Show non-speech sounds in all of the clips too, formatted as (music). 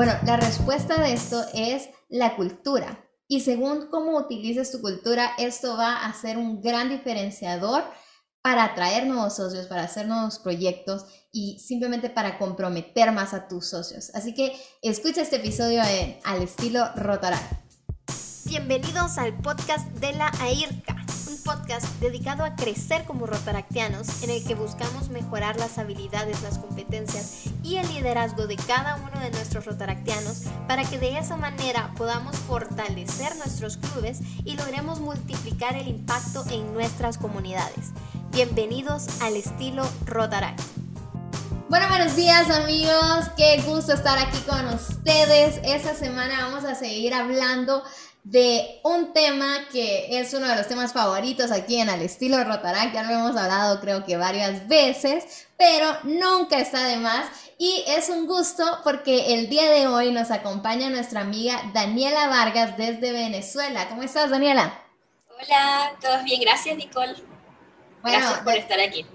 Bueno, la respuesta de esto es la cultura. Y según cómo utilices tu cultura, esto va a ser un gran diferenciador para atraer nuevos socios, para hacer nuevos proyectos y simplemente para comprometer más a tus socios. Así que escucha este episodio al estilo Rotaract. Bienvenidos al podcast de la AIRCA podcast dedicado a crecer como rotaractianos, en el que buscamos mejorar las habilidades, las competencias y el liderazgo de cada uno de nuestros rotaractianos para que de esa manera podamos fortalecer nuestros clubes y logremos multiplicar el impacto en nuestras comunidades. Bienvenidos al estilo Rotaract. Bueno, buenos días amigos, qué gusto estar aquí con ustedes. Esta semana vamos a seguir hablando de un tema que es uno de los temas favoritos aquí en Al Estilo Rotaract. Ya lo hemos hablado creo que varias veces, pero nunca está de más. Y es un gusto porque el día de hoy nos acompaña nuestra amiga Daniela Vargas desde Venezuela. ¿Cómo estás, Daniela? Hola, todos bien, gracias Nicole. gracias por estar aquí.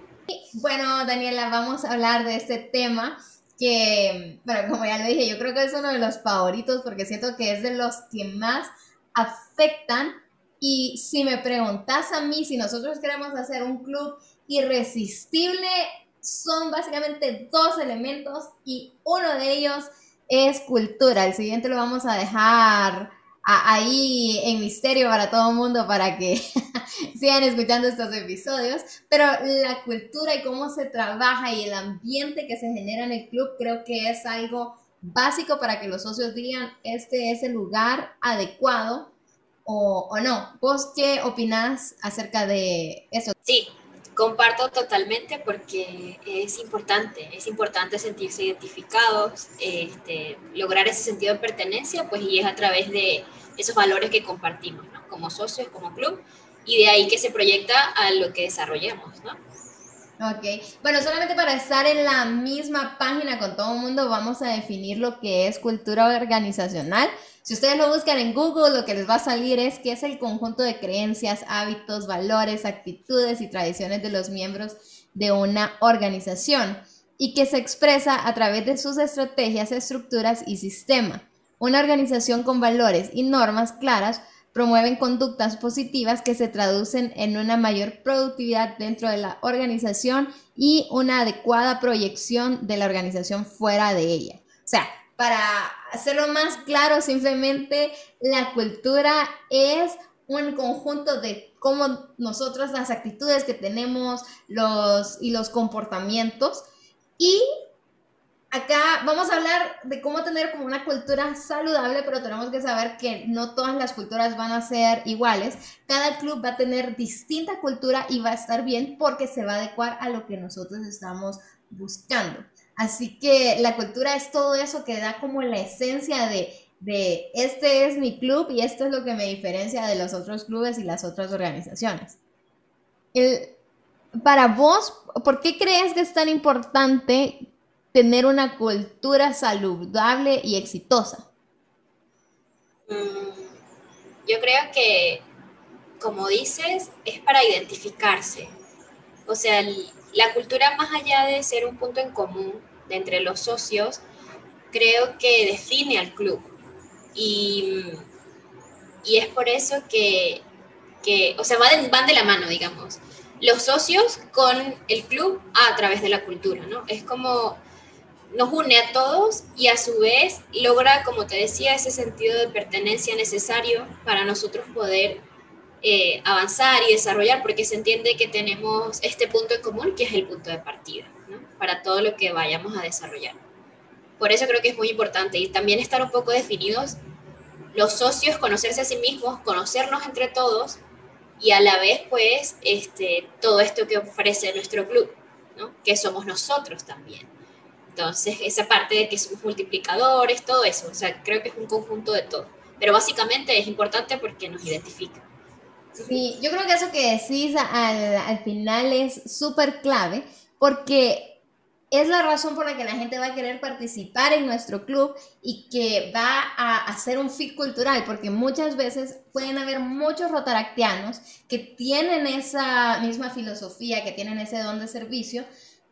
Bueno, Daniela, vamos a hablar de este tema que, bueno, como ya lo dije, yo creo que es uno de los favoritos porque siento que es de los que más afectan y si me preguntas a mí si nosotros queremos hacer un club irresistible, son básicamente dos elementos y uno de ellos es cultura. El siguiente lo vamos a dejar ahí en misterio para todo el mundo para que (laughs) sigan escuchando estos episodios. Pero la cultura y cómo se trabaja y el ambiente que se genera en el club creo que es algo básico para que los socios digan, este es el lugar adecuado o, o no. ¿Vos qué opinás acerca de eso? Sí, comparto totalmente porque es importante, es importante sentirse identificados, este, lograr ese sentido de pertenencia, pues y es a través de esos valores que compartimos, ¿no? Como socios, como club, y de ahí que se proyecta a lo que desarrollemos, ¿no? Ok, bueno, solamente para estar en la misma página con todo el mundo, vamos a definir lo que es cultura organizacional. Si ustedes lo buscan en Google, lo que les va a salir es que es el conjunto de creencias, hábitos, valores, actitudes y tradiciones de los miembros de una organización y que se expresa a través de sus estrategias, estructuras y sistema. Una organización con valores y normas claras promueven conductas positivas que se traducen en una mayor productividad dentro de la organización y una adecuada proyección de la organización fuera de ella. O sea, para hacerlo más claro, simplemente la cultura es un conjunto de cómo nosotros las actitudes que tenemos los, y los comportamientos y acá vamos a hablar de cómo tener como una cultura saludable, pero tenemos que saber que no todas las culturas van a ser iguales. Cada club va a tener distinta cultura y va a estar bien porque se va a adecuar a lo que nosotros estamos buscando. Así que la cultura es todo eso que da como la esencia de, de este es mi club y esto es lo que me diferencia de los otros clubes y las otras organizaciones. para vos, ¿por qué crees que es tan importante tener una cultura saludable y exitosa? Mm, yo creo que, como dices, es para identificarse. O sea, la cultura más allá de ser un punto en común de entre los socios, creo que define al club. Y, y es por eso que, que o sea, van van de la mano, digamos. Los socios con el club a través de la cultura, ¿no? Es como nos une a todos y a su vez logra, como te decía, ese sentido de pertenencia necesario para nosotros poder eh, avanzar y desarrollar, porque se entiende que tenemos este punto en común, que es el punto de partida, para todo lo que vayamos a desarrollar. Por eso creo que es muy importante y también estar un poco definidos los socios, conocerse a sí mismos, conocernos entre todos y a la vez, pues, este, todo esto que ofrece nuestro club, que somos nosotros también. Entonces, esa parte de que somos multiplicadores, todo eso, o sea, creo que es un conjunto de todo. Pero básicamente es importante porque nos identifica. Sí, yo creo que eso que decís al, al final es súper clave porque es la razón por la que la gente va a querer participar en nuestro club y que va a hacer un fit cultural, porque muchas veces pueden haber muchos rotaractianos que tienen esa misma filosofía, que tienen ese don de servicio,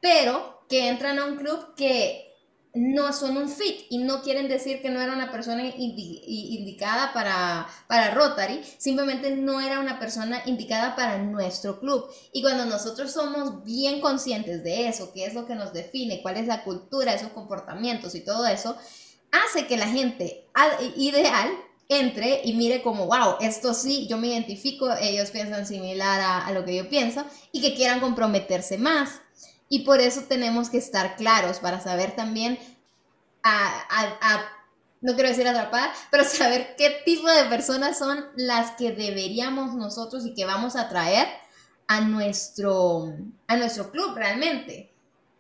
pero que entran a un club que no son un fit y no quieren decir que no era una persona indicada para, para Rotary, simplemente no era una persona indicada para nuestro club. Y cuando nosotros somos bien conscientes de eso, qué es lo que nos define, cuál es la cultura, esos comportamientos y todo eso, hace que la gente ideal entre y mire como, wow, esto sí, yo me identifico, ellos piensan similar a, a lo que yo pienso y que quieran comprometerse más. Y por eso tenemos que estar claros para saber también, a, no quiero decir atrapar, (laughs) pero saber qué tipo de personas son las que deberíamos nosotros y que vamos a traer a nuestro, a nuestro club realmente.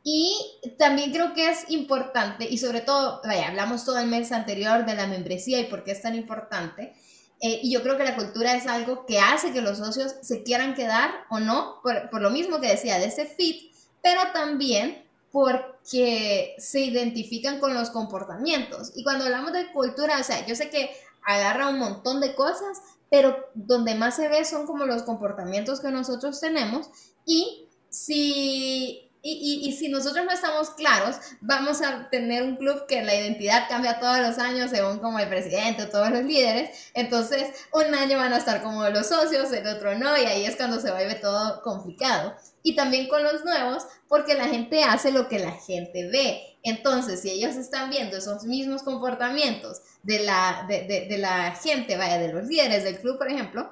Y también creo que es importante, y sobre todo, vaya, hablamos todo el mes anterior de la membresía y por qué es tan importante. Eh, y yo creo que la cultura es algo que hace que los socios se quieran quedar o no, por, por lo mismo que decía, de ese fit, pero también porque se identifican con los comportamientos. Y cuando hablamos de cultura, o sea, yo sé que agarra un montón de cosas, pero donde más se ve son como los comportamientos que nosotros tenemos y si y, y, si nosotros no estamos claros, vamos a tener un club que la identidad cambia todos los años según como el presidente o todos los líderes. Entonces, un año van a estar como los socios, el otro no, y ahí es cuando se vuelve todo complicado. Y también con los nuevos, porque la gente hace lo que la gente ve. Entonces, si ellos están viendo esos mismos comportamientos de la, de, de, de la gente, vaya, de los líderes del club, por ejemplo,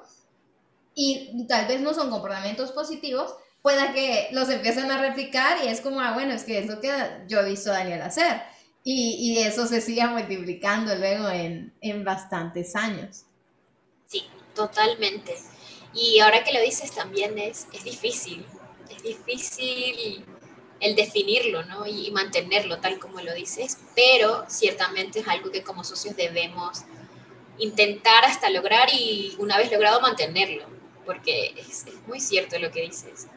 y tal vez no son comportamientos positivos, pueda que los empiecen a replicar y es como, ah, bueno, es que es lo que yo he visto a Daniel hacer. Y, y eso se sigue multiplicando luego en, en bastantes años. Sí, totalmente. Y ahora que lo dices también es, es difícil, es difícil el definirlo ¿no? y mantenerlo tal como lo dices, pero ciertamente es algo que como socios debemos intentar hasta lograr y una vez logrado mantenerlo, porque es, muy cierto lo que dices.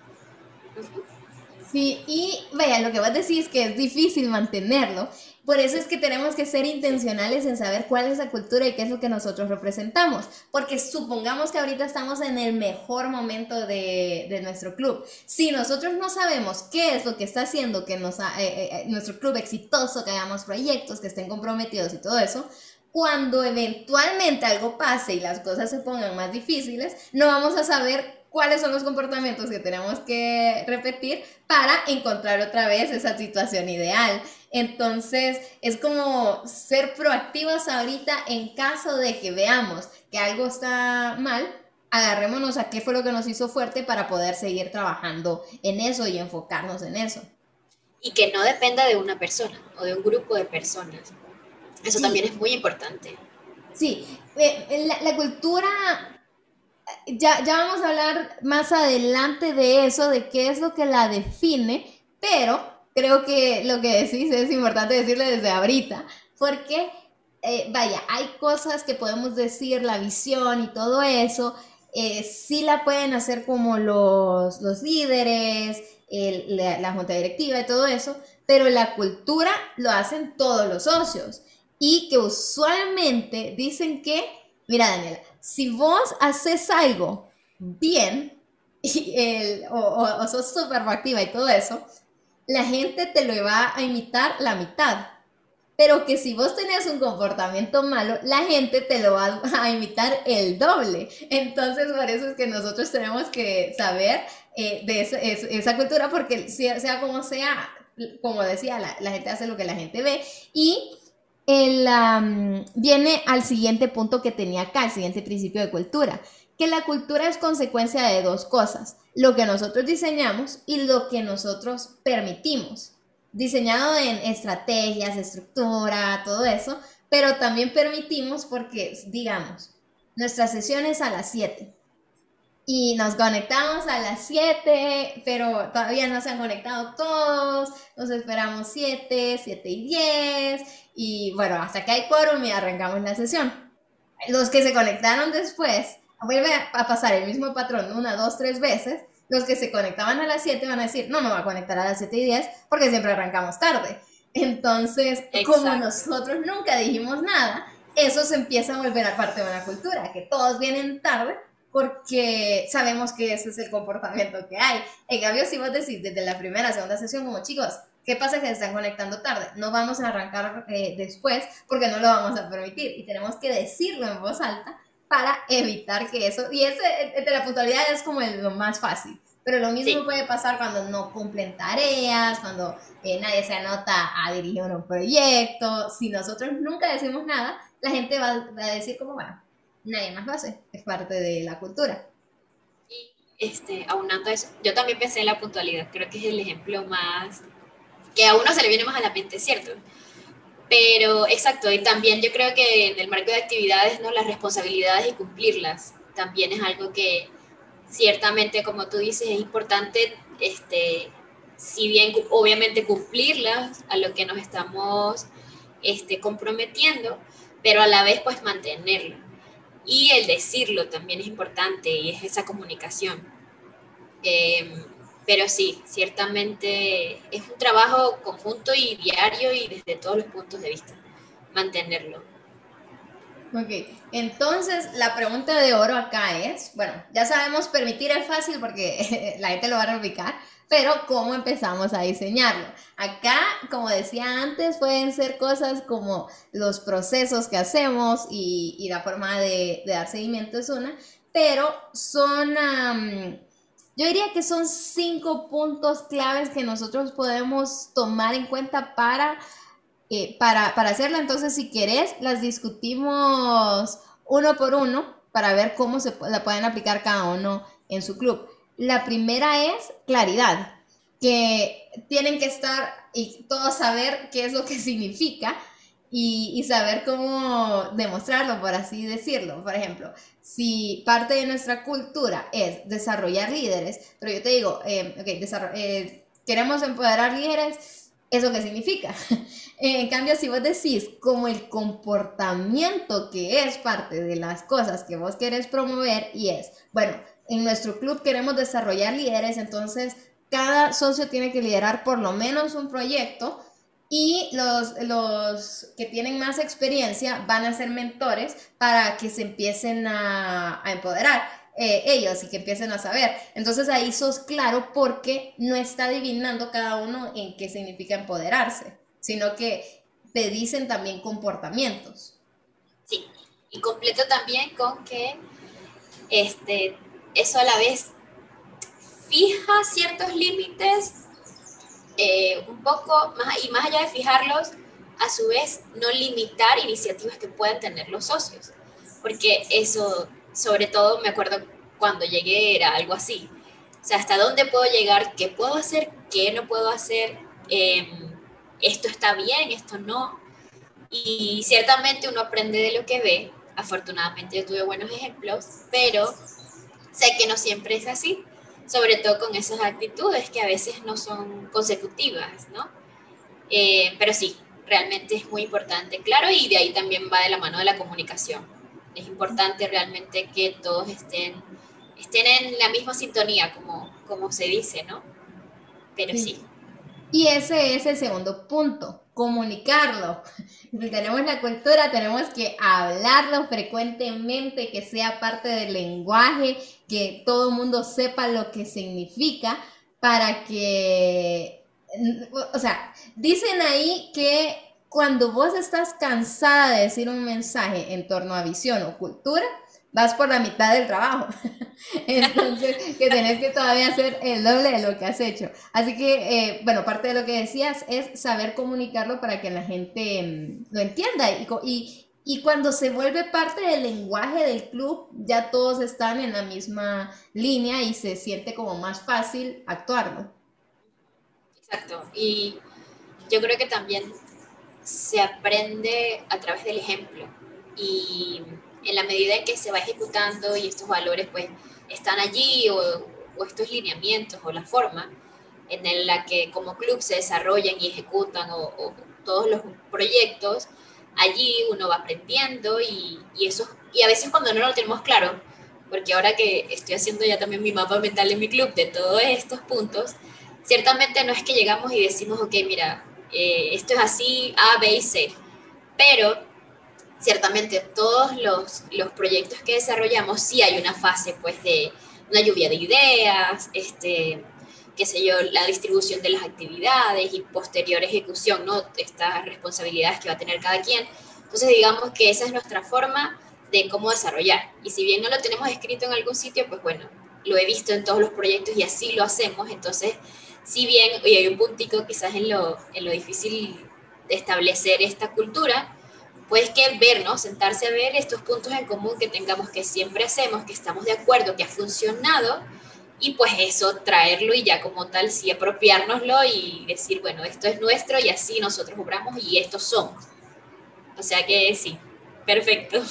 Sí, y vaya, lo que vos decís es que es difícil mantenerlo. Por eso es que tenemos que ser intencionales en saber cuál es la cultura y qué es lo que nosotros representamos. Porque supongamos que ahorita estamos en el mejor momento de, de nuestro club. Si nosotros no sabemos qué es lo que está haciendo que nos, eh, eh, eh, nuestro club exitoso, que hagamos proyectos, que estén comprometidos y todo eso, cuando eventualmente algo pase y las cosas se pongan más difíciles, no vamos a saber cuáles son los comportamientos que tenemos que repetir para encontrar otra vez esa situación ideal. Entonces, es como ser proactivos ahorita en caso de que veamos que algo está mal, agarrémonos a qué fue lo que nos hizo fuerte para poder seguir trabajando en eso y enfocarnos en eso. Y que no dependa de una persona o de un grupo de personas. Eso también es muy importante. Sí, eh, la, la cultura ya, ya vamos a hablar más adelante de eso, de qué es lo que la define, pero creo que lo que decís es importante decirle desde ahorita, porque, eh, vaya, hay cosas que podemos decir, la visión y todo eso, eh, sí la pueden hacer como los, los líderes, la, la junta directiva y todo eso, pero la cultura lo hacen todos los socios. Y que usualmente dicen que, mira Daniela, si vos haces algo bien (laughs) el, o, o, sos súper proactiva y todo eso, la gente te lo va a imitar la mitad. Pero que si vos tenés un comportamiento malo, la gente te lo va a (laughs) imitar el doble. Entonces, por eso es que nosotros tenemos que saber eh, de esa, cultura, porque sea, como sea, como decía, la, la gente hace lo que la gente ve. Y el, viene al siguiente punto que tenía acá, el siguiente principio de cultura, que la cultura es consecuencia de dos cosas, lo que nosotros diseñamos y lo que nosotros permitimos. Diseñado en estrategias, estructura, todo eso, pero también permitimos porque, digamos, nuestra sesión es a las 7 y nos conectamos a las 7, pero todavía no se han conectado todos, nos esperamos 7, 7 y 10 y bueno, hasta que hay quórum y arrancamos la sesión. Los que se conectaron después, vuelve a pasar el mismo patrón una, dos, tres veces. Los que se conectaban a las 7 van a decir, no me voy a conectar a las 7 y 10 porque siempre arrancamos tarde. Entonces, como nosotros nunca dijimos nada, eso se empieza a volver a parte de una cultura, que todos vienen tarde porque sabemos que ese es el comportamiento que hay. En cambio, si vos decís desde la primera, segunda sesión, como chicos, ¿Qué pasa que se están conectando tarde? No vamos a arrancar eh, después porque no lo vamos a permitir y tenemos que decirlo en voz alta para evitar que eso, y ese de la puntualidad es como lo más fácil, pero lo mismo puede pasar cuando no cumplen tareas, cuando eh, nadie se anota a dirigir un proyecto, si nosotros nunca decimos nada, la gente va, a decir como, bueno, nadie más lo hace, es parte de la cultura. Y este, aunando eso, yo también pensé en la puntualidad, creo que es el ejemplo más, que a uno se le viene más a la mente, ¿cierto? Pero, exacto, y también yo creo que en el marco de actividades, ¿no? Las responsabilidades y cumplirlas también es algo que ciertamente, como tú dices, es importante, este, si bien obviamente cumplirlas a lo que nos estamos este, comprometiendo, pero a la vez pues mantenerlo. Y el decirlo también es importante y es esa comunicación. Em, pero sí, ciertamente es un trabajo conjunto y diario y desde todos los puntos de vista, mantenerlo. Ok, entonces la pregunta de oro acá es, bueno, ya sabemos permitir es fácil porque (laughs) la gente lo va a replicar, pero ¿cómo empezamos a diseñarlo? Acá, como decía antes, pueden ser cosas como los procesos que hacemos y, la forma de, dar seguimiento es una, pero son yo diría que son cinco puntos claves que nosotros podemos tomar en cuenta para, eh, para, hacerlo. Entonces, si querés, las discutimos uno por uno para ver cómo se la pueden aplicar cada uno en su club. La primera es claridad, que tienen que estar y todos saber qué es lo que significa y, saber cómo demostrarlo, por así decirlo. Por ejemplo, si parte de nuestra cultura es desarrollar líderes, pero yo te digo, eh, eh, queremos empoderar líderes, ¿eso qué significa? (laughs) en cambio, si vos decís como el comportamiento que es parte de las cosas que vos querés promover y es, bueno, en nuestro club queremos desarrollar líderes, entonces cada socio tiene que liderar por lo menos un proyecto y los, los que tienen más experiencia van a ser mentores para que se empiecen a, empoderar. Eh, ellos y que empiecen a saber. Entonces ahí sos claro porque no está adivinando cada uno en qué significa empoderarse, sino que te dicen también comportamientos. Sí, y completo también con que este, eso a la vez fija ciertos límites eh, un poco más, y más allá de fijarlos, a su vez no limitar iniciativas que puedan tener los socios, porque eso, sobre todo, me acuerdo cuando llegué era algo así. O sea, hasta dónde puedo llegar, qué puedo hacer, qué no puedo hacer, em, esto está bien, esto no. Y ciertamente uno aprende de lo que ve. Afortunadamente yo tuve buenos ejemplos, pero sé que no siempre es así sobre todo con esas actitudes que a veces no son consecutivas, ¿no? Eh, pero sí, realmente es muy importante, claro, y de ahí también va de la mano de la comunicación. Es importante realmente que todos estén, estén en la misma sintonía, como, como se dice, ¿no? Pero sí. Y ese es el segundo punto, comunicarlo. Si tenemos la cultura, tenemos que hablarlo frecuentemente, que sea parte del lenguaje, que todo el mundo sepa lo que significa, para que, o sea, dicen ahí que cuando vos estás cansada de decir un mensaje en torno a visión o cultura, vas por la mitad del trabajo. (laughs) Entonces, que tenés que todavía hacer el doble de lo que has hecho. Así que, eh, bueno, parte de lo que decías es saber comunicarlo para que la gente mm, lo entienda. Y, y, y, cuando se vuelve parte del lenguaje del club, ya todos están en la misma línea y se siente como más fácil actuarlo. Exacto. Y yo creo que también se aprende a través del ejemplo. Y en la medida en que se va ejecutando y estos valores pues están allí o, estos lineamientos o la forma en la que como club se desarrollan y ejecutan o, todos los proyectos, allí uno va aprendiendo y, y, y a veces cuando no lo tenemos claro, porque ahora que estoy haciendo ya también mi mapa mental en mi club de todos estos puntos, ciertamente no es que llegamos y decimos, ok, mira, eh, esto es así, A, B y C, pero ciertamente todos los, los, proyectos que desarrollamos sí hay una fase pues de una lluvia de ideas, este, qué sé yo, la distribución de las actividades y posterior ejecución, ¿no? Estas responsabilidades que va a tener cada quien. Entonces, digamos que esa es nuestra forma de cómo desarrollar. Y si bien no lo tenemos escrito en algún sitio, pues bueno, lo he visto en todos los proyectos y así lo hacemos. Entonces, si bien hoy hay un puntico quizás en lo, en lo difícil de establecer esta cultura, pues que ver, ¿no? Sentarse a ver estos puntos en común que tengamos, que siempre hacemos, que estamos de acuerdo, que ha funcionado, y pues eso, traerlo y ya como tal, sí apropiárnoslo y decir, bueno, esto es nuestro y así nosotros obramos y estos somos. O sea que sí, perfecto.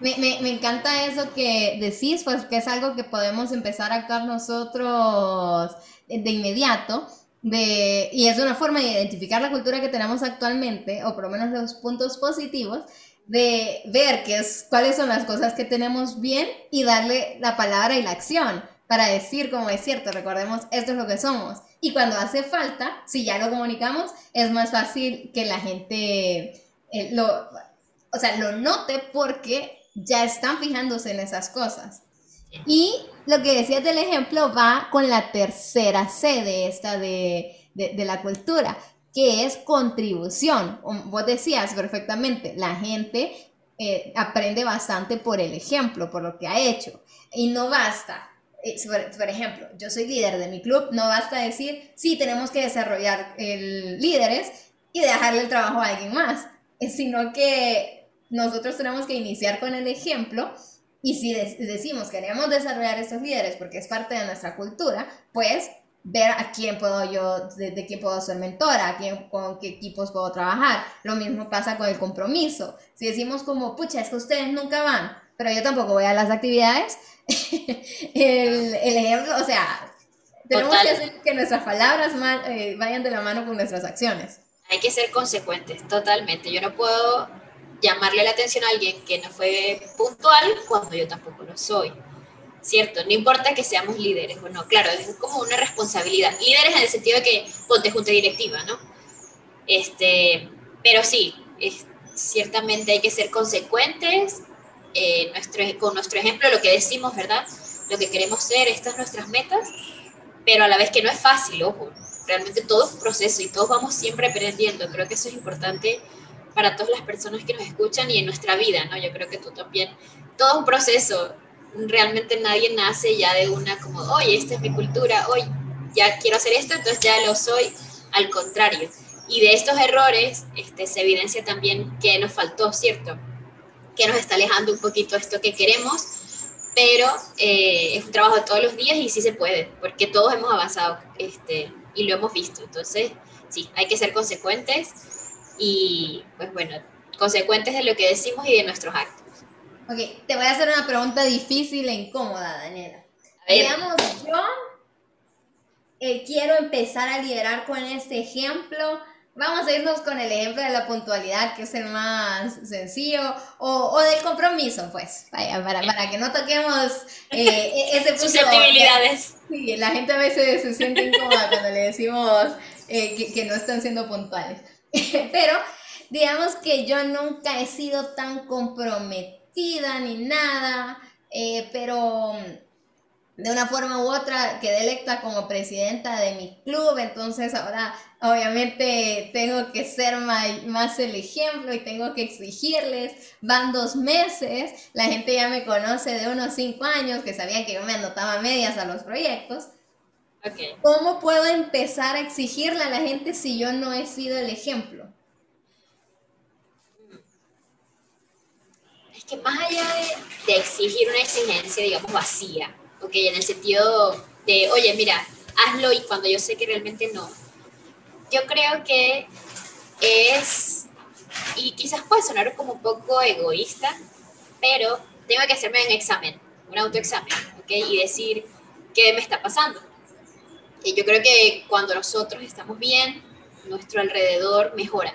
Me, me, me, encanta eso que decís, pues que es algo que podemos empezar a actuar nosotros de inmediato. De, y es una forma de identificar la cultura que tenemos actualmente, o por lo menos los puntos positivos, de ver qué es, cuáles son las cosas que tenemos bien y darle la palabra y la acción para decir como es cierto, recordemos, esto es lo que somos. Y cuando hace falta, si ya lo comunicamos, es más fácil que la gente eh, lo, o sea, lo note porque ya están fijándose en esas cosas. Y lo que decías del ejemplo va con la tercera sede esta de, de, la cultura, que es contribución. Vos decías perfectamente, la gente eh, aprende bastante por el ejemplo, por lo que ha hecho. Y no basta. Eh, por, ejemplo, yo soy líder de mi club, no basta decir, sí, tenemos que desarrollar el, líderes y dejarle el trabajo a alguien más, sino que nosotros tenemos que iniciar con el ejemplo y si decimos queremos desarrollar estos líderes porque es parte de nuestra cultura, pues ver a quién puedo yo, de, quién puedo ser mentora, a quién, con qué equipos puedo trabajar. Lo mismo pasa con el compromiso. Si decimos como, pucha, es que ustedes nunca van, pero yo tampoco voy a las actividades, (laughs) el, el, ejemplo, o sea, tenemos que hacer que nuestras palabras eh, vayan de la mano con nuestras acciones. Hay que ser consecuentes, totalmente. Yo no puedo llamarle la atención a alguien que no fue puntual cuando yo tampoco lo soy. ¿Cierto? No importa que seamos líderes bueno claro, es como una responsabilidad. Líderes en el sentido de que ponte junta directiva, ¿no? Este, pero sí, ciertamente hay que ser consecuentes eh, nuestro, con nuestro ejemplo, lo que decimos, ¿verdad? Lo que queremos ser, estas nuestras metas, pero a la vez que no es fácil, ojo, realmente todo es un proceso y todos vamos siempre aprendiendo. Creo que eso es importante para todas las personas que nos escuchan y en nuestra vida, ¿no? Yo creo que tú también. Todo un proceso. Realmente nadie nace ya de una como, oye, esta es mi cultura, hoy ya quiero hacer esto, entonces ya lo soy. Al contrario. Y de estos errores este, se evidencia también que nos faltó, ¿cierto? Que nos está alejando un poquito esto que queremos, pero eh, es un trabajo de todos los días y sí se puede, porque todos hemos avanzado este, y lo hemos visto. Entonces, sí, hay que ser consecuentes y, pues bueno, consecuentes de lo que decimos y de nuestros actos. Ok, te voy a hacer una pregunta difícil e incómoda, Daniela. Digamos, yo eh, quiero empezar a liderar con este ejemplo. Vamos a irnos con el ejemplo de la puntualidad, que es el más sencillo, o, o del compromiso, pues, vaya, para, para que no toquemos eh, ese (laughs) punto. Susceptibilidades. Sí, la gente a veces se siente incómoda cuando le decimos eh, que, que no están siendo puntuales. (laughs) Pero digamos que yo nunca he sido tan comprometida ni nada, eh, pero de una forma u otra quedé electa como presidenta de mi club, entonces ahora obviamente tengo que ser más, el ejemplo y tengo que exigirles. Van dos meses, la gente ya me conoce de unos cinco años, que sabían que yo me anotaba medias a los proyectos. ¿Cómo puedo empezar a exigirle a la gente si yo no he sido el ejemplo? Es que más allá de, exigir una exigencia, digamos, vacía, ¿ok? En el sentido de, oye, mira, hazlo y cuando yo sé que realmente no. Yo creo que es, y quizás puede sonar como un poco egoísta, pero tengo que hacerme un examen, un autoexamen, ¿ok? Y decir, ¿qué me está pasando? Y yo creo que cuando nosotros estamos bien, nuestro alrededor mejora.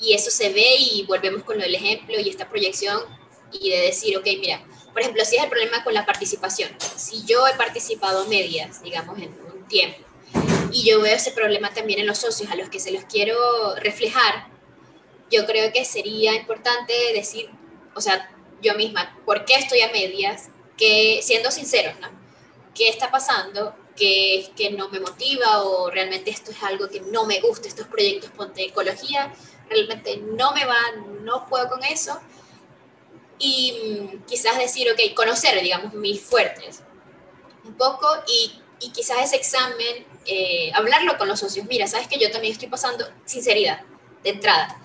Y eso se ve y volvemos con el ejemplo y esta proyección y de decir, ok, mira, por ejemplo, si es el problema con la participación, si yo he participado medias, digamos, en un tiempo, y yo veo ese problema también en los socios a los que se los quiero reflejar, yo creo que sería importante decir, o sea, yo misma, ¿por qué estoy a medias? Que siendo sinceros, ¿no? ¿Qué está pasando? Qué es que no me motiva o realmente esto es algo que no me gusta, estos proyectos ponte ecología, realmente no me va, no puedo con eso. Y mm, quizás decir, ok, conocer, digamos, mis fuertes un poco y, y quizás ese examen, eh, hablarlo con los socios. Mira, sabes que yo también estoy pasando sinceridad de entrada.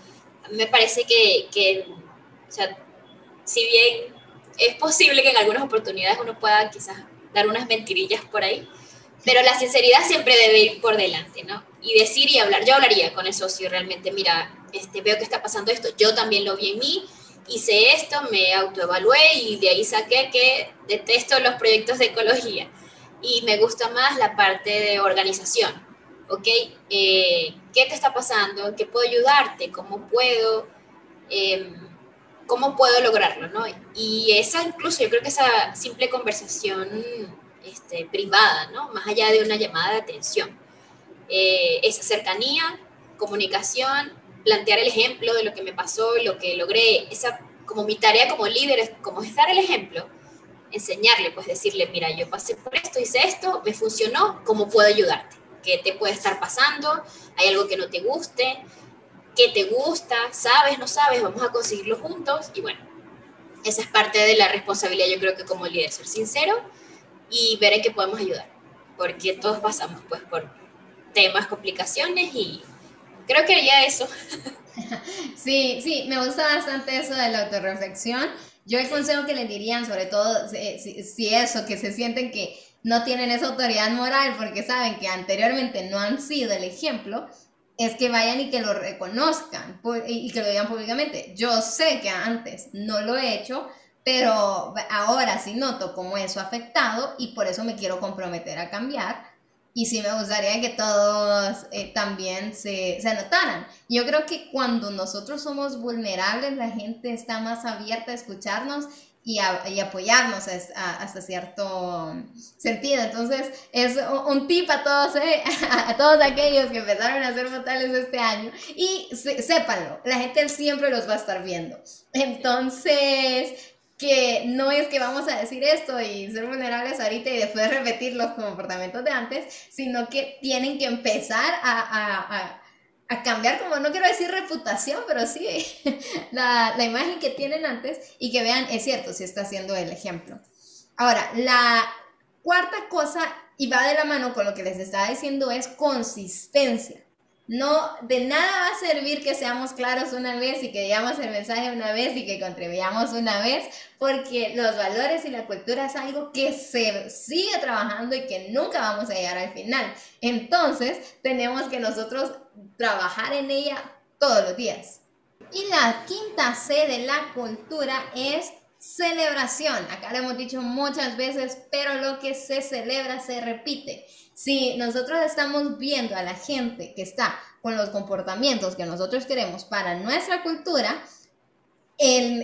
Me parece que, que o sea, si bien es posible que en algunas oportunidades uno pueda quizás dar unas mentirillas por ahí, pero la sinceridad siempre debe ir por delante, ¿no? Y decir y hablar. Yo hablaría con el socio realmente, mira, este, veo que está pasando esto, yo también lo vi en mí, hice esto, me autoevalué y de ahí saqué que detesto los proyectos de ecología y me gusta más la parte de organización, ¿ok? Eh, ¿Qué te está pasando? ¿Qué puedo ayudarte? ¿Cómo puedo? Em, ¿Cómo puedo lograrlo? ¿no? Y esa incluso, yo creo que esa simple conversación este, privada, ¿no? Más allá de una llamada de atención. Eh, esa cercanía, comunicación, plantear el ejemplo de lo que me pasó, lo que logré, esa como mi tarea como líder como es dar el ejemplo, enseñarle, pues decirle, mira, yo pasé por esto, hice esto, me funcionó, ¿cómo puedo ayudarte? ¿Qué te puede estar pasando? ¿Hay algo que no te guste? ¿Qué te gusta? ¿Sabes? ¿No sabes? Vamos a conseguirlo juntos y bueno, esa es parte de la responsabilidad, yo creo que como líder, ser sincero y ver en qué podemos ayudar, porque todos pasamos pues por temas, complicaciones y creo que haría eso. (laughs) Sí, sí, me gusta bastante eso de la autorreflexión. Yo el consejo que le dirían, sobre todo si, si, eso, que se sienten que no tienen esa autoridad moral porque saben que anteriormente no han sido el ejemplo, es que vayan y que lo reconozcan y que lo digan públicamente. Yo sé que antes no lo he hecho, pero ahora sí noto cómo eso ha afectado y por eso me quiero comprometer a cambiar. Y sí me gustaría que todos eh, también se, se notaran. Yo creo que cuando nosotros somos vulnerables, la gente está más abierta a escucharnos y, y, apoyarnos hasta cierto sentido. Entonces, es un, tip a todos, eh, (laughs) a todos aquellos que empezaron a hacer mortales este año. Y sépanlo, la gente siempre los va a estar viendo. Entonces, que no es que vamos a decir esto y ser vulnerables ahorita y después repetir los comportamientos de antes, sino que tienen que empezar a, cambiar, como no quiero decir reputación, pero sí (laughs) la, la, imagen que tienen antes y que vean, es cierto, si está haciendo el ejemplo. Ahora, la cuarta cosa, y va de la mano con lo que les estaba diciendo, es consistencia. No, de nada va a servir que seamos claros una vez y que digamos el mensaje una vez y que contribuyamos una vez, porque los valores y la cultura es algo que se sigue trabajando y que nunca vamos a llegar al final. Entonces, tenemos que nosotros trabajar en ella todos los días. Y la quinta C de la cultura es celebración. Acá lo hemos dicho muchas veces, pero lo que se celebra se repite. Si nosotros estamos viendo a la gente que está con los comportamientos que nosotros queremos para nuestra cultura,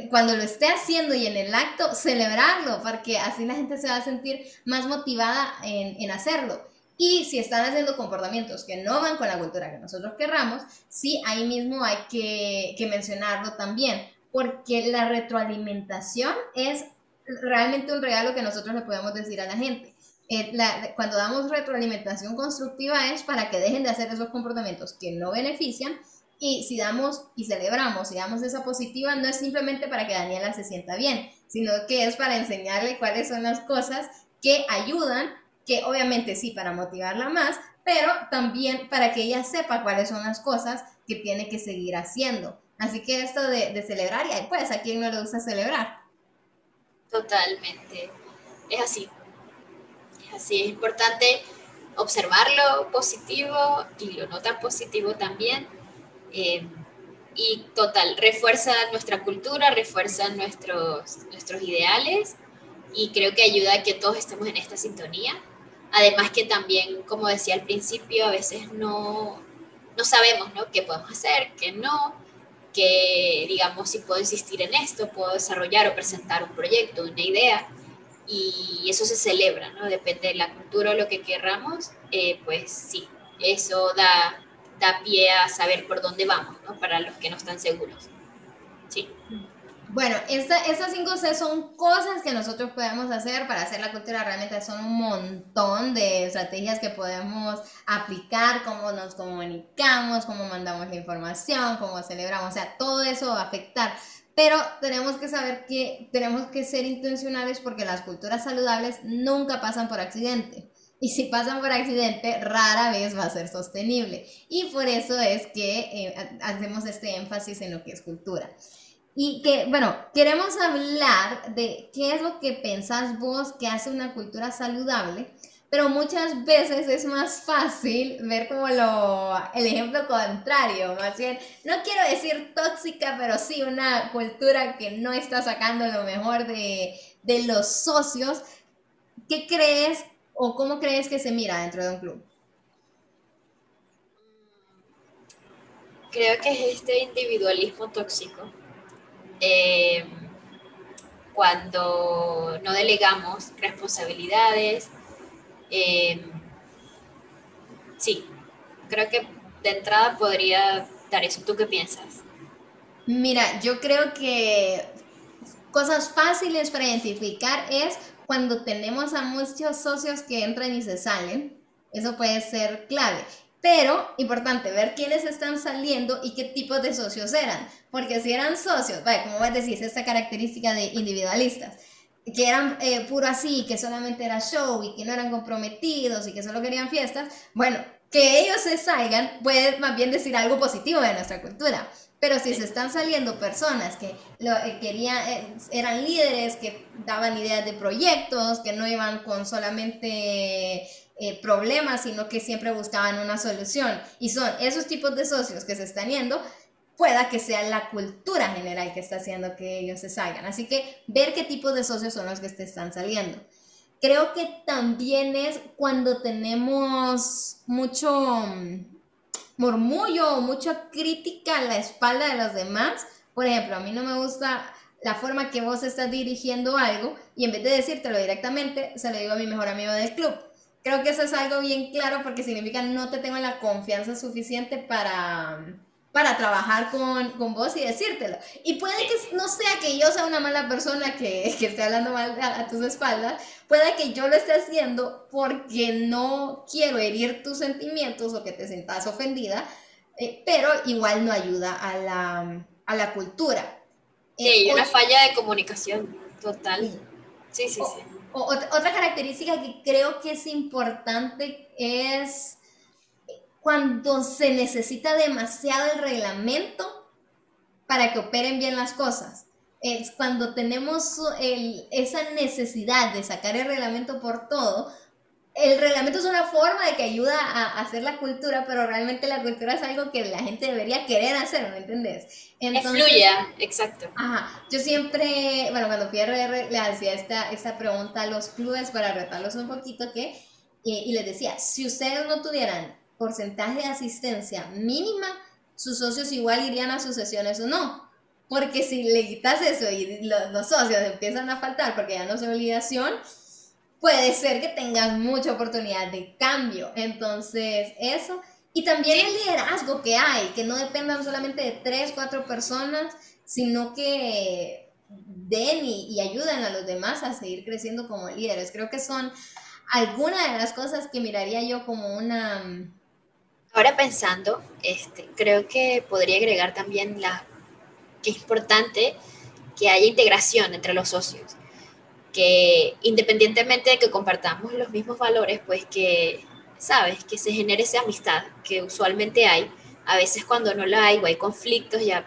cuando lo esté haciendo y en el acto, celebrarlo, porque así la gente se va a sentir más motivada en, hacerlo. Y si están haciendo comportamientos que no van con la cultura que nosotros querramos, sí, ahí mismo hay que, que mencionarlo también, porque la retroalimentación es realmente un regalo que nosotros le podemos decir a la gente. Eh, cuando damos retroalimentación constructiva es para que dejen de hacer esos comportamientos que no benefician y si damos y celebramos y damos esa positiva no es simplemente para que Daniela se sienta bien, sino que es para enseñarle cuáles son las cosas que ayudan, que obviamente sí para motivarla más, pero también para que ella sepa cuáles son las cosas que tiene que seguir haciendo. Así que esto de, celebrar, y pues a quién no le gusta celebrar. Totalmente. Es así. Así es importante observar lo positivo y lo no tan positivo también. Eh, y total, refuerza nuestra cultura, refuerza nuestros, nuestros ideales y creo que ayuda a que todos estemos en esta sintonía. Además que también, como decía al principio, a veces no, no sabemos ¿no? qué podemos hacer, qué no, que digamos si puedo insistir en esto, puedo desarrollar o presentar un proyecto, una idea y eso se celebra, ¿no? Depende de la cultura o lo que querramos, eh, pues sí, eso da, da pie a saber por dónde vamos, ¿no? Para los que no están seguros. Sí. Bueno, estas cinco C son cosas que nosotros podemos hacer para hacer la cultura. Realmente son un montón de estrategias que podemos aplicar, cómo nos comunicamos, cómo mandamos la información, cómo celebramos. O sea, todo eso va a afectar. Pero tenemos que saber que tenemos que ser intencionales porque las culturas saludables nunca pasan por accidente. Y si pasan por accidente, rara vez va a ser sostenible. Y por eso es que eh, hacemos este énfasis en lo que es cultura. Y que, bueno, queremos hablar de qué es lo que pensás vos que hace una cultura saludable, pero muchas veces es más fácil ver como lo, el ejemplo contrario, más bien, no quiero decir tóxica, pero sí una cultura que no está sacando lo mejor de, de los socios. ¿Qué crees o cómo crees que se mira dentro de un club? Creo que es este individualismo tóxico eh, cuando no delegamos responsabilidades. Eh, sí, creo que de entrada podría dar eso. ¿Tú qué piensas? Mira, yo creo que cosas fáciles para identificar es cuando tenemos a muchos socios que entran y se salen. Eso puede ser clave. Pero, importante, ver quiénes están saliendo y qué tipos de socios eran. Porque si eran socios, vaya, como vos decís, esta característica de individualistas, que eran eh, puro así, que solamente era show y que no eran comprometidos y que solo querían fiestas, bueno, que ellos se salgan puede más bien decir algo positivo de nuestra cultura. Pero si se están saliendo personas que eh, querían, eh, eran líderes, que daban ideas de proyectos, que no iban con solamente eh, problemas, sino que siempre buscaban una solución. Y son esos tipos de socios que se están yendo, pueda que sea la cultura general que está haciendo que ellos se salgan. Así que ver qué tipo de socios son los que te están saliendo. Creo que también es cuando tenemos mucho mm, murmullo o mucha crítica a la espalda de los demás. Por ejemplo, a mí no me gusta la forma que vos estás dirigiendo algo y en vez de decírtelo directamente, se lo digo a mi mejor amigo del club creo que eso es algo bien claro porque significa no te tengo la confianza suficiente para, para trabajar con, con vos y decírtelo. Y puede que no sea que yo sea una mala persona que, (laughs) que esté hablando mal a, tus espaldas, puede que yo lo esté haciendo porque no quiero herir tus sentimientos o que te sientas ofendida, eh, pero igual no ayuda a la, a la cultura. Sí, hay una falla de comunicación total. Sí, sí, sí otra característica que creo que es importante es cuando se necesita demasiado el reglamento para que operen bien las cosas. Es cuando tenemos esa necesidad de sacar el reglamento por todo, el reglamento es una forma de que ayuda a hacer la cultura, pero realmente la cultura es algo que la gente debería querer hacer, ¿me entiendes? Entonces, fluya, exacto. Ajá, yo siempre, bueno, cuando fui a RR le hacía esta, esta pregunta a los clubes para retarlos un poquito, que, y les decía, si ustedes no tuvieran porcentaje de asistencia mínima, sus socios igual irían a sus sesiones o no. Porque si le quitas eso y los, los socios empiezan a faltar porque ya no es obligación, puede ser que tengas mucha oportunidad de cambio. Entonces, eso. Y también el liderazgo que hay, que no dependan solamente de tres, cuatro personas, sino que den y, ayuden a los demás a seguir creciendo como líderes. Creo que son algunas de las cosas que miraría yo como una... Ahora pensando, este, creo que podría agregar también la que es importante que haya integración entre los socios independientemente de que compartamos los mismos valores, pues que, sabes, que se genere esa amistad que usualmente hay. A veces cuando no la hay o hay conflictos ya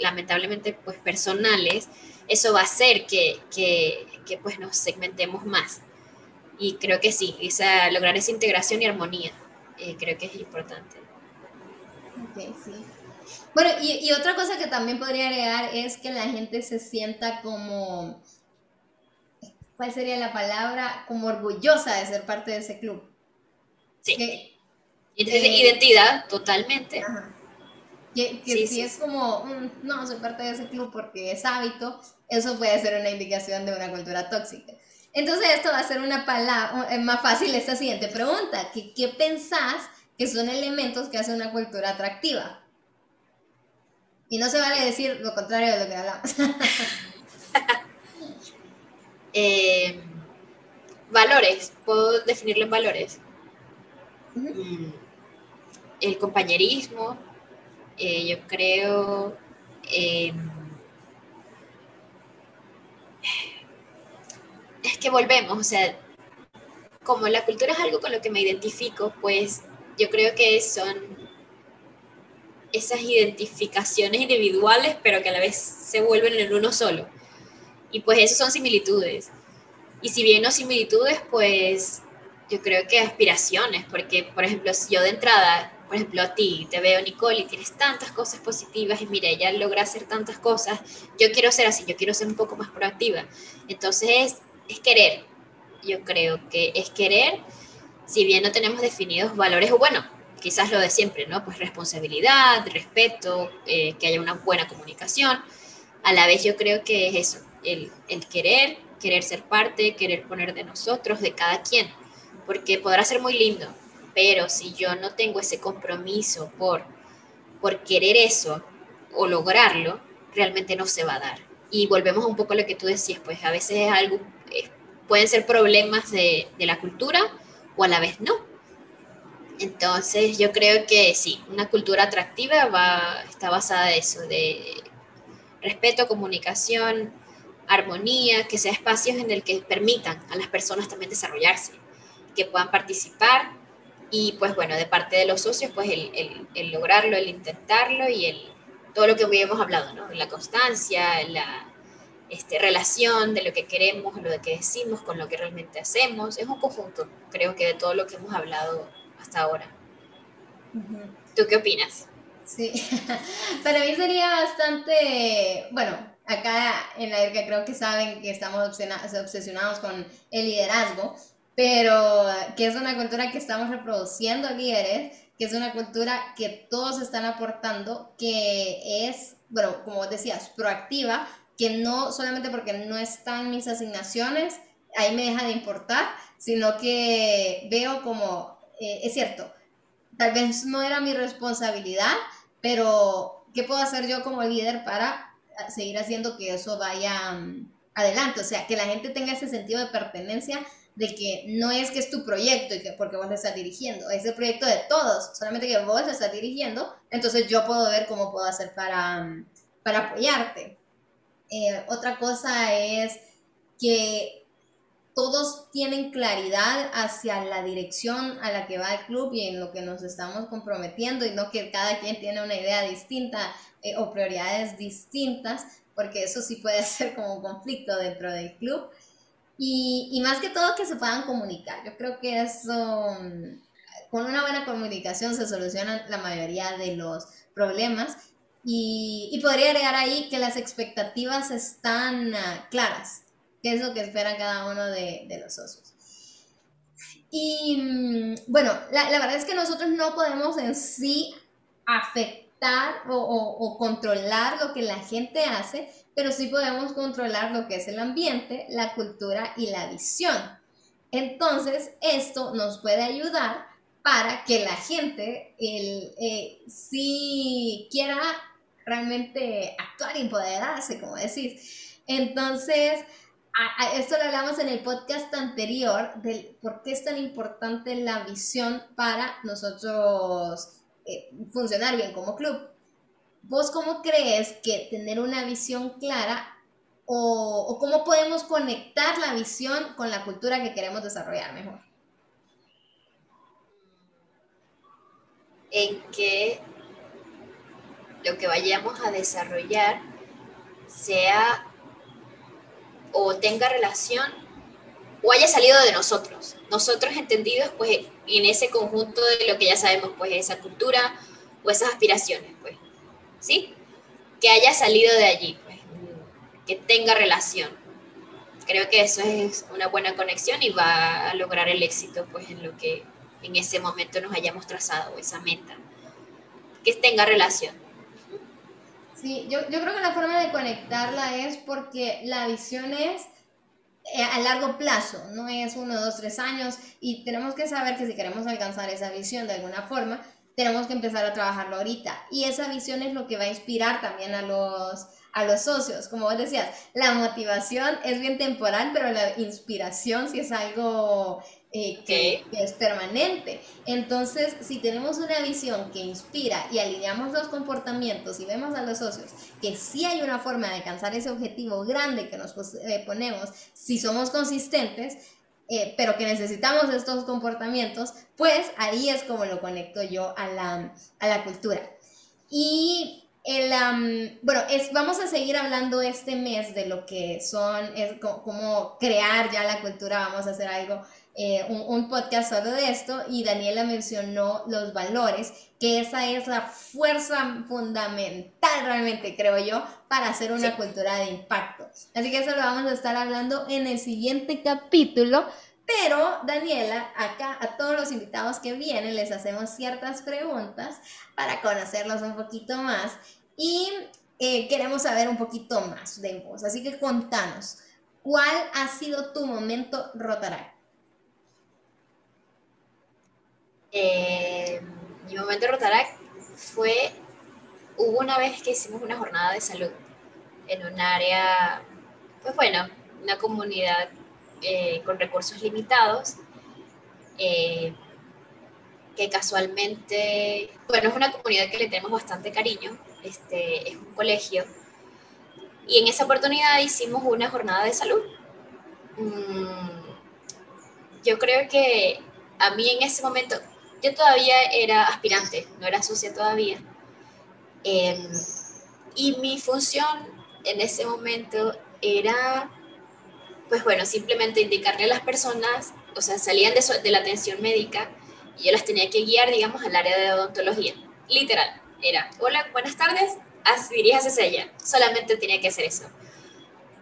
lamentablemente pues personales, eso va a hacer que, que, pues nos segmentemos más. Y creo que sí, esa, lograr esa integración y armonía, eh, creo que es importante. Ok, sí. Bueno, y, y otra cosa que también podría agregar es que la gente se sienta como ¿cuál sería la palabra? Como orgullosa de ser parte de ese club. Sí. Que, identidad, totalmente. Que, si es como, mm, no, soy parte de ese club porque es hábito, eso puede ser una indicación de una cultura tóxica. Entonces esto va a ser una palabra, más fácil esta siguiente pregunta, ¿qué, ¿qué pensás que son elementos que hacen una cultura atractiva? Y no se vale decir lo contrario de lo que hablamos. (laughs) Eh, valores, puedo definirlo en valores. Mm, el compañerismo, eh, yo creo... Es que volvemos, o sea, como la cultura es algo con lo que me identifico, pues yo creo que son esas identificaciones individuales, pero que a la vez se vuelven en uno solo. Y pues eso son similitudes. Y si bien no similitudes, pues yo creo que aspiraciones, porque por ejemplo, si yo de entrada, por ejemplo a ti, te veo Nicole y tienes tantas cosas positivas y mira, ella logra hacer tantas cosas, yo quiero ser así, yo quiero ser un poco más proactiva. Entonces es, es querer, yo creo que es querer, si bien no tenemos definidos valores, o bueno, quizás lo de siempre, ¿no? Pues responsabilidad, respeto, eh, que haya una buena comunicación. A la vez yo creo que es eso, el, querer, querer ser parte, querer poner de nosotros, de cada quien, porque podrá ser muy lindo, pero si yo no tengo ese compromiso por, por querer eso o lograrlo, realmente no se va a dar. Y volvemos un poco a lo que tú decías, pues a veces es algo, pueden ser problemas de, de la cultura o a la vez no. Entonces yo creo que sí, una cultura atractiva va, está basada en eso, de respeto, comunicación, armonía, que sea espacios en el que permitan a las personas también desarrollarse, que puedan participar y pues bueno, de parte de los socios, pues el, lograrlo, el intentarlo y el, todo lo que hoy hemos hablado, ¿no? La constancia, la este, relación de lo que queremos, lo que decimos con lo que realmente hacemos, es un conjunto, creo que de todo lo que hemos hablado hasta ahora. ¿Tú qué opinas? Sí, (laughs) para mí sería bastante, bueno, acá en la IRCA creo que saben que estamos obsesionados con el liderazgo, pero que es una cultura que estamos reproduciendo líderes, que es una cultura que todos están aportando, que es, bueno, como decías, proactiva, que no solamente porque no están mis asignaciones, ahí me deja de importar, sino que veo como, eh, es cierto, tal vez no era mi responsabilidad, pero ¿qué puedo hacer yo como líder para seguir haciendo que eso vaya mm, adelante, o sea, que la gente tenga ese sentido de pertenencia de que no es que es tu proyecto y que porque vos lo estás dirigiendo, es el proyecto de todos, solamente que vos lo estás dirigiendo, entonces yo puedo ver cómo puedo hacer para, mm, para apoyarte. Eh, otra cosa es que todos tienen claridad hacia la dirección a la que va el club y en lo que nos estamos comprometiendo y no que cada quien tiene una idea distinta eh, o prioridades distintas, porque eso sí puede (laughs) ser como un conflicto dentro del club. Y, más que todo que se puedan comunicar. Yo creo que eso, mm, con una buena comunicación se solucionan la mayoría de los problemas. Y, podría agregar ahí que las expectativas están uh, claras, que es lo que esperan cada uno de, de los socios. Y mm, bueno, la, la verdad es que nosotros no podemos en sí afectar o, controlar lo que la gente hace, pero sí podemos controlar lo que es el ambiente, la cultura y la visión. Entonces, esto nos puede ayudar para que la gente el, eh, si quiera realmente actuar y empoderarse, como decís. Entonces, esto lo hablamos en el podcast anterior del por qué es tan importante la visión para nosotros eh, funcionar bien como club. ¿Vos cómo crees que tener una visión clara o, cómo podemos conectar la visión con la cultura que queremos desarrollar mejor? En que lo que vayamos a desarrollar sea o tenga relación o haya salido de nosotros, nosotros entendidos pues en ese conjunto de lo que ya sabemos, pues esa cultura o esas aspiraciones, pues, ¿sí? Que haya salido de allí, pues, que tenga relación. Creo que eso es una buena conexión y va a lograr el éxito, pues, en lo que en ese momento nos hayamos trazado, esa meta. Que tenga relación. Sí, yo, yo creo que la forma de conectarla es porque la visión es eh, a largo plazo, no es uno, dos, tres años, y tenemos que saber que si queremos alcanzar esa visión de alguna forma, tenemos que empezar a trabajarlo ahorita. Y esa visión es lo que va a inspirar también a los, a los socios. Como vos decías, la motivación es bien temporal, pero la inspiración sí es algo eh, que, es permanente. Entonces, si tenemos una visión que inspira y alineamos los comportamientos y vemos a los socios que sí hay una forma de alcanzar ese objetivo grande que nos eh, ponemos, si somos consistentes, eh, pero que necesitamos estos comportamientos, pues ahí es como lo conecto yo a la, a la cultura. Y el, bueno, es, vamos a seguir hablando este mes de lo que son, es como crear ya la cultura, vamos a hacer algo eh, un, podcast solo de esto y Daniela mencionó los valores, que esa es la fuerza fundamental realmente, creo yo, para hacer una cultura de impacto. Así que eso lo vamos a estar hablando en el siguiente capítulo. Pero, Daniela, acá a todos los invitados que vienen les hacemos ciertas preguntas para conocerlos un poquito más y eh, queremos saber un poquito más de vos. Así que contanos, ¿cuál ha sido tu momento Rotaract? Eh, mi momento de Rotaract fue, hubo una vez que hicimos una jornada de salud en un área, pues bueno, una comunidad eh, con recursos limitados, eh, que casualmente, bueno, es una comunidad que le tenemos bastante cariño, este, es un colegio, y en esa oportunidad hicimos una jornada de salud. Mm, yo creo que a mí en ese momento, yo todavía era aspirante, no era socia todavía. Em, y mi función en ese momento era, pues bueno, simplemente indicarle a las personas, o sea, salían de, la atención médica y yo las tenía que guiar, digamos, al área de odontología. Literal, era, hola, buenas tardes, dirías hacia ella. Solamente tenía que hacer eso.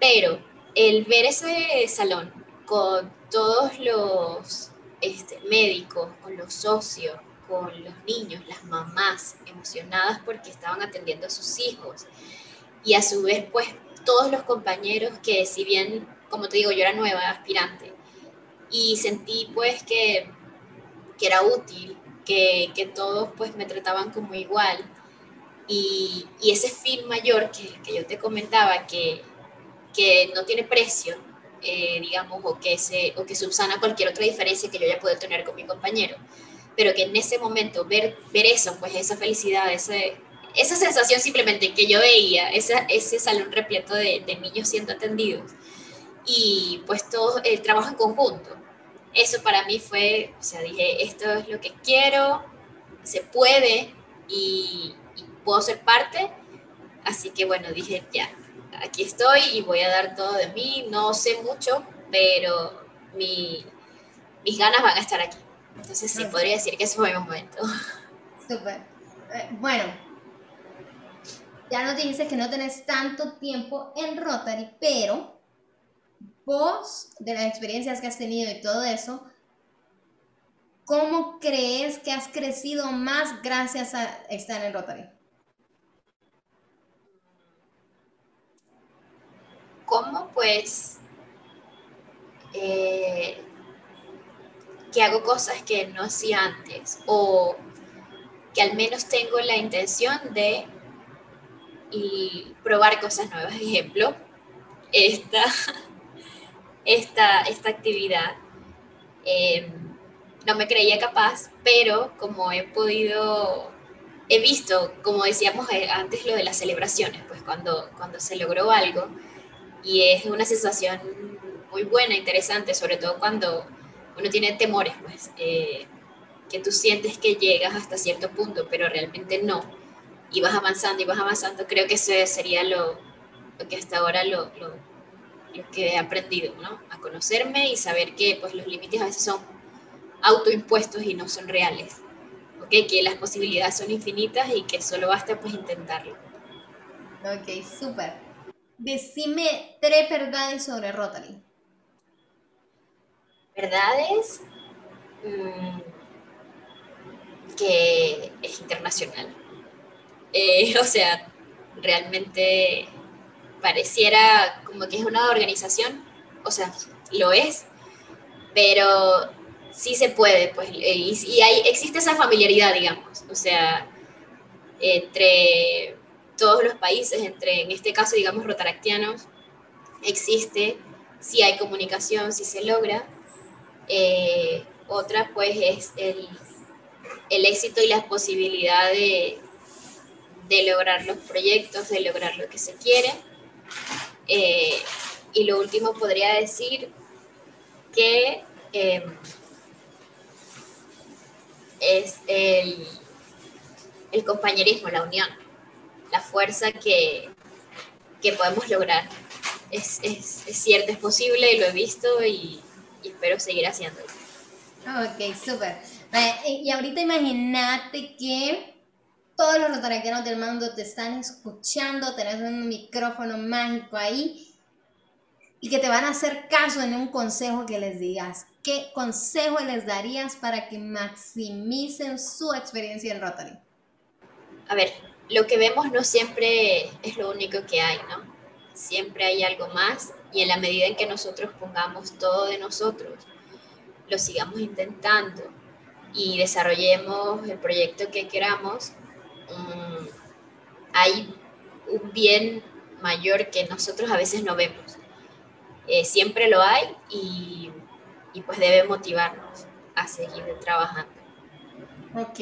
Pero el ver ese salón con todos los este, médicos, con los socios, con los niños, las mamás emocionadas porque estaban atendiendo a sus hijos. Y a su vez, pues, todos los compañeros que si bien, como te digo, yo era nueva, aspirante, y sentí pues que, que era útil, que, que, todos pues me trataban como igual. Y, y ese fin mayor que, que yo te comentaba, que, que no tiene precio, eh, digamos, o que, se, o que subsana cualquier otra diferencia que yo haya podido tener con mi compañero. Pero que en ese momento ver, ver eso, pues esa felicidad, ese, esa sensación simplemente que yo veía, esa, ese salón repleto de, de, niños siendo atendidos y pues todo el trabajo en conjunto, eso para mí fue, o sea, dije, esto es lo que quiero, se puede y, y puedo ser parte, así que bueno, dije, ya, aquí estoy y voy a dar todo de mí. No sé mucho, pero mi, mis ganas van a estar aquí. Entonces sí, podría decir que ese fue mi momento. Súper. Eh, bueno, ya nos dices que no tenés tanto tiempo en Rotary, pero vos, de las experiencias que has tenido y todo eso, ¿cómo crees que has crecido más gracias a estar en Rotary? ¿Cómo? Pues eh, que hago cosas que no hacía antes o que al menos tengo la intención de probar cosas nuevas. Ejemplo, esta, (laughs) esta, esta actividad. Em, no me creía capaz, pero como he podido, he visto, como decíamos eh, antes, lo de las celebraciones, pues cuando, cuando se logró algo, y es una sensación muy buena, interesante, sobre todo cuando uno tiene temores, pues, eh, que tú sientes que llegas hasta cierto punto, pero realmente no, y vas avanzando y vas avanzando, creo que eso sería lo, que hasta ahora lo, que he aprendido, ¿no? A conocerme y saber que pues, los límites a veces son autoimpuestos y no son reales, ¿ok? Que las posibilidades son infinitas y que solo basta pues intentarlo. Ok, súper. Decime tres verdades sobre Rotary. Verdades mm, que es internacional. Eh, (laughs) o sea, realmente pareciera como que es una organización, o sea, lo es, pero sí se puede, pues, y, hay, existe esa familiaridad, digamos, o sea, entre todos los países, entre, en este caso, digamos, rotaractianos, existe, si hay comunicación, si se logra. Eh, otra, pues, es el, el, éxito y la posibilidad de, de, lograr los proyectos, de lograr lo que se quiere. Eh, y lo último podría decir que em, es el, el compañerismo, la unión la fuerza que, podemos lograr. Es, cierto, es posible y lo he visto y, espero seguir haciéndolo. Ok, súper. Y ahorita imagínate que todos los rotaraquianos del mundo te están escuchando, tenés un micrófono mágico ahí y que te van a hacer caso en un consejo que les digas. ¿Qué consejo les darías para que maximicen su experiencia en Rotary? A ver, lo que vemos no siempre es lo único que hay, ¿no? Siempre hay algo más y en la medida en que nosotros pongamos todo de nosotros, lo sigamos intentando y desarrollemos el proyecto que queramos, mm, hay un bien mayor que nosotros a veces no vemos. Eh, siempre lo hay y, y pues debe motivarnos a seguir trabajando. Ok,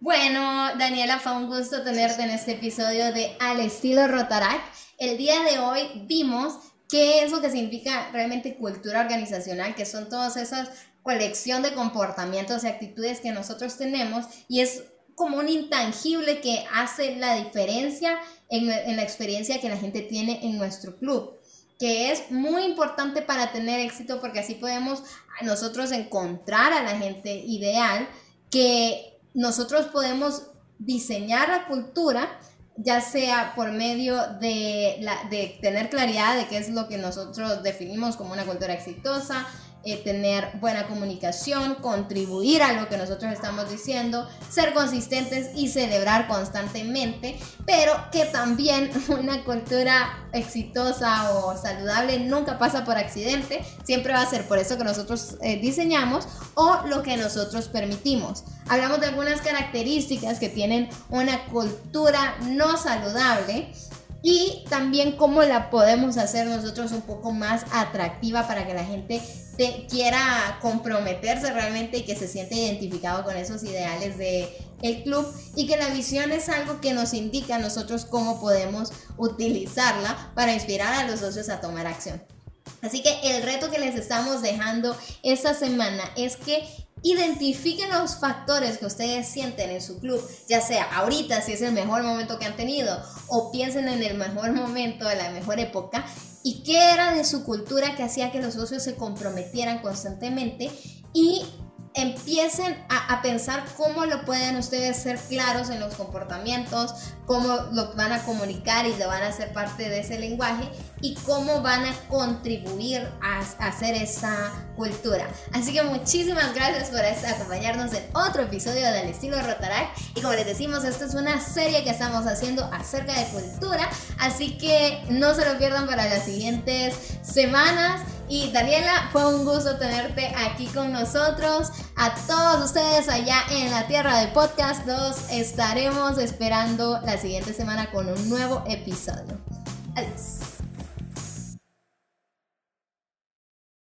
bueno, Daniela, fue un gusto tenerte en este episodio de Al estilo Rotaract. El día de hoy vimos qué es lo que significa realmente cultura organizacional, que son todas esas colección de comportamientos y actitudes que nosotros tenemos y es como un intangible que hace la diferencia en, en la experiencia que la gente tiene en nuestro club que es muy importante para tener éxito porque así podemos nosotros encontrar a la gente ideal que nosotros podemos diseñar la cultura, ya sea por medio de, la, de tener claridad de qué es lo que nosotros definimos como una cultura exitosa, eh, tener buena comunicación, contribuir a lo que nosotros estamos diciendo, ser consistentes y celebrar constantemente, pero que también (laughs) una cultura exitosa o saludable nunca pasa por accidente, siempre va a ser por eso que nosotros eh, diseñamos o lo que nosotros permitimos. Hablamos de algunas características que tienen una cultura no saludable y también cómo la podemos hacer nosotros un poco más atractiva para que la gente te quiera comprometerse realmente y que se siente identificado con esos ideales de el club y que la visión es algo que nos indica a nosotros cómo podemos utilizarla para inspirar a los socios a tomar acción. Así que el reto que les estamos dejando esta semana es que Identifiquen los factores que ustedes sienten en su club, ya sea ahorita si es el mejor momento que han tenido o piensen en el mejor momento, de la mejor época y qué era de su cultura que hacía que los socios se comprometieran constantemente y empiecen a, pensar cómo lo pueden ustedes ser claros en los comportamientos, cómo lo van a comunicar y lo van a hacer parte de ese lenguaje y cómo van a contribuir a, hacer esa cultura. Así que muchísimas gracias por acompañarnos en otro episodio del estilo Rotaract y como les decimos, esta es una serie que estamos haciendo acerca de cultura, así que no se lo pierdan para las siguientes semanas. Y Daniela, fue un gusto tenerte aquí con nosotros. A todos ustedes allá en la tierra del podcast, los estaremos esperando la siguiente semana con un nuevo episodio. Adiós.